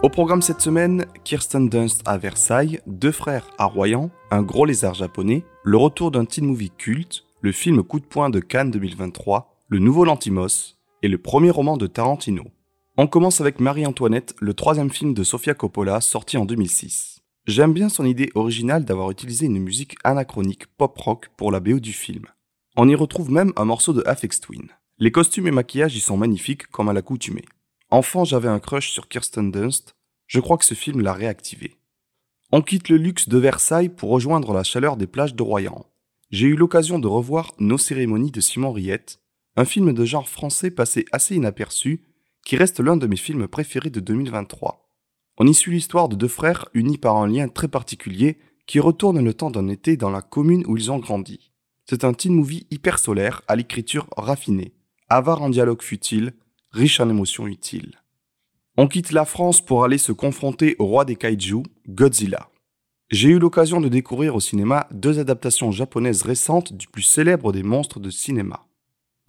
Au programme cette semaine, Kirsten Dunst à Versailles, Deux frères à Royan, Un gros lézard japonais, le retour d'un teen movie culte, le film Coup de poing de Cannes 2023, le nouveau Lantimos et le premier roman de Tarantino. On commence avec Marie-Antoinette, le troisième film de Sofia Coppola sorti en 2006. J'aime bien son idée originale d'avoir utilisé une musique anachronique pop-rock pour la BO du film. On y retrouve même un morceau de Afex Twin. Les costumes et maquillages y sont magnifiques comme à l'accoutumée. Enfant, j'avais un crush sur Kirsten Dunst. Je crois que ce film l'a réactivé. On quitte le luxe de Versailles pour rejoindre la chaleur des plages de Royan. J'ai eu l'occasion de revoir Nos cérémonies de Simon Riette, un film de genre français passé assez inaperçu, qui reste l'un de mes films préférés de 2023. On y suit l'histoire de deux frères unis par un lien très particulier qui retournent le temps d'un été dans la commune où ils ont grandi. C'est un teen movie hyper solaire à l'écriture raffinée avare en dialogue futile, riche en émotions utiles. On quitte la France pour aller se confronter au roi des kaiju, Godzilla. J'ai eu l'occasion de découvrir au cinéma deux adaptations japonaises récentes du plus célèbre des monstres de cinéma.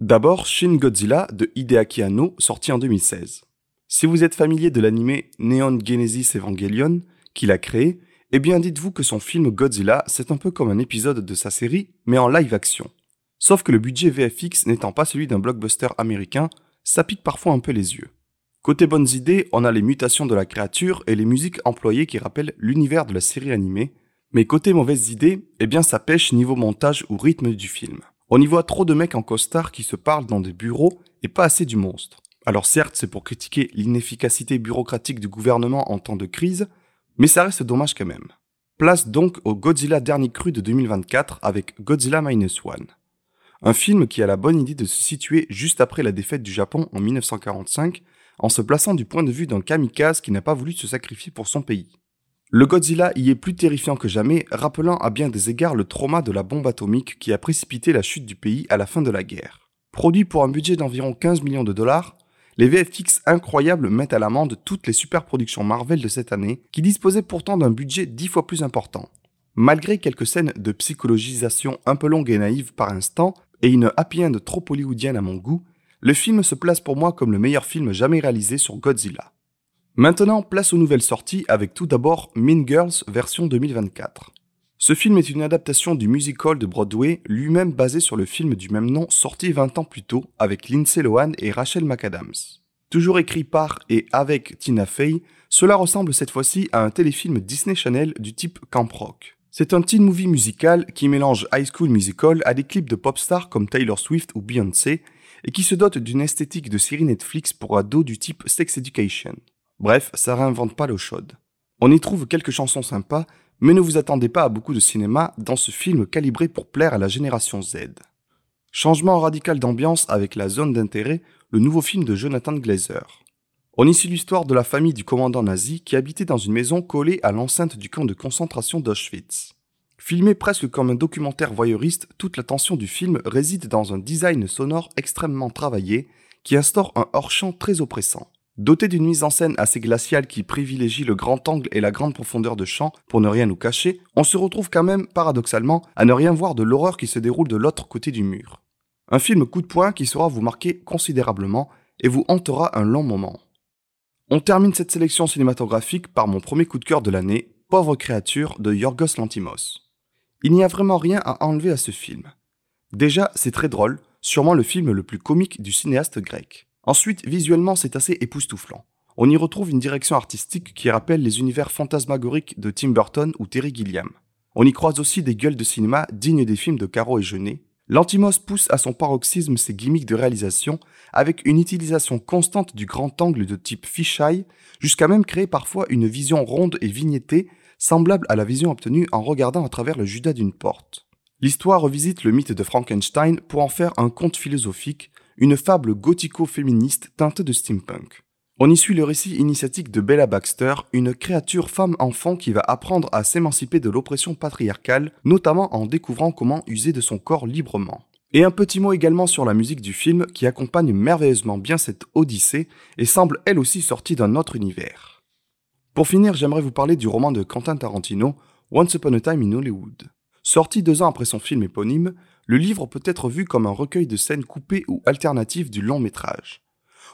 D'abord Shin Godzilla de Hideaki Anno, sorti en 2016. Si vous êtes familier de l'anime Neon Genesis Evangelion, qu'il a créé, eh bien dites-vous que son film Godzilla, c'est un peu comme un épisode de sa série, mais en live action. Sauf que le budget VFX n'étant pas celui d'un blockbuster américain, ça pique parfois un peu les yeux. Côté bonnes idées, on a les mutations de la créature et les musiques employées qui rappellent l'univers de la série animée, mais côté mauvaises idées, eh bien ça pêche niveau montage ou rythme du film. On y voit trop de mecs en costard qui se parlent dans des bureaux et pas assez du monstre. Alors certes, c'est pour critiquer l'inefficacité bureaucratique du gouvernement en temps de crise, mais ça reste dommage quand même. Place donc au Godzilla dernier cru de 2024 avec Godzilla Minus One. Un film qui a la bonne idée de se situer juste après la défaite du Japon en 1945, en se plaçant du point de vue d'un kamikaze qui n'a pas voulu se sacrifier pour son pays. Le Godzilla y est plus terrifiant que jamais, rappelant à bien des égards le trauma de la bombe atomique qui a précipité la chute du pays à la fin de la guerre. Produit pour un budget d'environ 15 millions de dollars, les VFX incroyables mettent à l'amende toutes les superproductions Marvel de cette année, qui disposaient pourtant d'un budget dix fois plus important. Malgré quelques scènes de psychologisation un peu longues et naïves par instant, et une happy end trop hollywoodienne à mon goût, le film se place pour moi comme le meilleur film jamais réalisé sur Godzilla. Maintenant, place aux nouvelles sorties avec tout d'abord Mean Girls version 2024. Ce film est une adaptation du musical de Broadway, lui-même basé sur le film du même nom sorti 20 ans plus tôt avec Lindsay Lohan et Rachel McAdams. Toujours écrit par et avec Tina Fey, cela ressemble cette fois-ci à un téléfilm Disney Channel du type Camp Rock. C'est un teen movie musical qui mélange High School Musical à des clips de pop stars comme Taylor Swift ou Beyoncé et qui se dote d'une esthétique de série Netflix pour ados du type Sex Education. Bref, ça réinvente pas l'eau chaude. On y trouve quelques chansons sympas, mais ne vous attendez pas à beaucoup de cinéma dans ce film calibré pour plaire à la génération Z. Changement radical d'ambiance avec La Zone d'intérêt, le nouveau film de Jonathan Glazer. On y suit l'histoire de la famille du commandant nazi qui habitait dans une maison collée à l'enceinte du camp de concentration d'Auschwitz. Filmé presque comme un documentaire voyeuriste, toute la tension du film réside dans un design sonore extrêmement travaillé qui instaure un hors-champ très oppressant. Doté d'une mise en scène assez glaciale qui privilégie le grand angle et la grande profondeur de champ pour ne rien nous cacher, on se retrouve quand même, paradoxalement, à ne rien voir de l'horreur qui se déroule de l'autre côté du mur. Un film coup de poing qui saura vous marquer considérablement et vous hantera un long moment. On termine cette sélection cinématographique par mon premier coup de cœur de l'année, Pauvre créature de Yorgos Lantimos. Il n'y a vraiment rien à enlever à ce film. Déjà, c'est très drôle, sûrement le film le plus comique du cinéaste grec. Ensuite, visuellement, c'est assez époustouflant. On y retrouve une direction artistique qui rappelle les univers fantasmagoriques de Tim Burton ou Terry Gilliam. On y croise aussi des gueules de cinéma dignes des films de Caro et Jeunet, L'Antimos pousse à son paroxysme ses gimmicks de réalisation avec une utilisation constante du grand angle de type fisheye, jusqu'à même créer parfois une vision ronde et vignettée semblable à la vision obtenue en regardant à travers le judas d'une porte. L'histoire revisite le mythe de Frankenstein pour en faire un conte philosophique, une fable gothico-féministe teintée de steampunk. On y suit le récit initiatique de Bella Baxter, une créature femme-enfant qui va apprendre à s'émanciper de l'oppression patriarcale, notamment en découvrant comment user de son corps librement. Et un petit mot également sur la musique du film qui accompagne merveilleusement bien cette odyssée et semble elle aussi sortie d'un autre univers. Pour finir, j'aimerais vous parler du roman de Quentin Tarantino, Once Upon a Time in Hollywood. Sorti deux ans après son film éponyme, le livre peut être vu comme un recueil de scènes coupées ou alternatives du long métrage.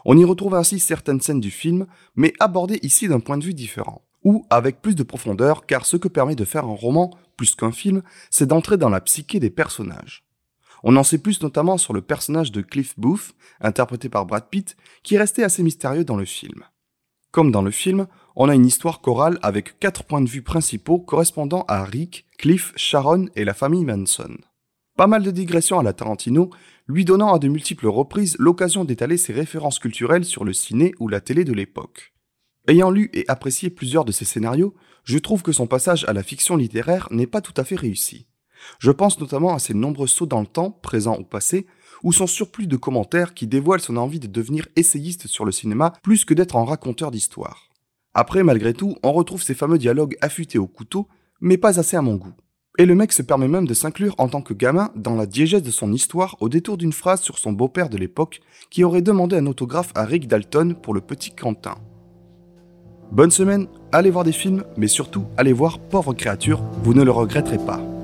On y retrouve ainsi certaines scènes du film, mais abordées ici d'un point de vue différent, ou avec plus de profondeur, car ce que permet de faire un roman, plus qu'un film, c'est d'entrer dans la psyché des personnages. On en sait plus notamment sur le personnage de Cliff Booth, interprété par Brad Pitt, qui est resté assez mystérieux dans le film. Comme dans le film, on a une histoire chorale avec quatre points de vue principaux correspondant à Rick, Cliff, Sharon et la famille Manson. Pas mal de digressions à la Tarantino, lui donnant à de multiples reprises l'occasion d'étaler ses références culturelles sur le ciné ou la télé de l'époque. Ayant lu et apprécié plusieurs de ses scénarios, je trouve que son passage à la fiction littéraire n'est pas tout à fait réussi. Je pense notamment à ses nombreux sauts dans le temps, présent ou passé, ou son surplus de commentaires qui dévoilent son envie de devenir essayiste sur le cinéma plus que d'être un raconteur d'histoire. Après, malgré tout, on retrouve ces fameux dialogues affûtés au couteau, mais pas assez à mon goût. Et le mec se permet même de s'inclure en tant que gamin dans la diégèse de son histoire au détour d'une phrase sur son beau-père de l'époque qui aurait demandé un autographe à Rick Dalton pour le petit Quentin. Bonne semaine, allez voir des films, mais surtout allez voir Pauvre créature, vous ne le regretterez pas.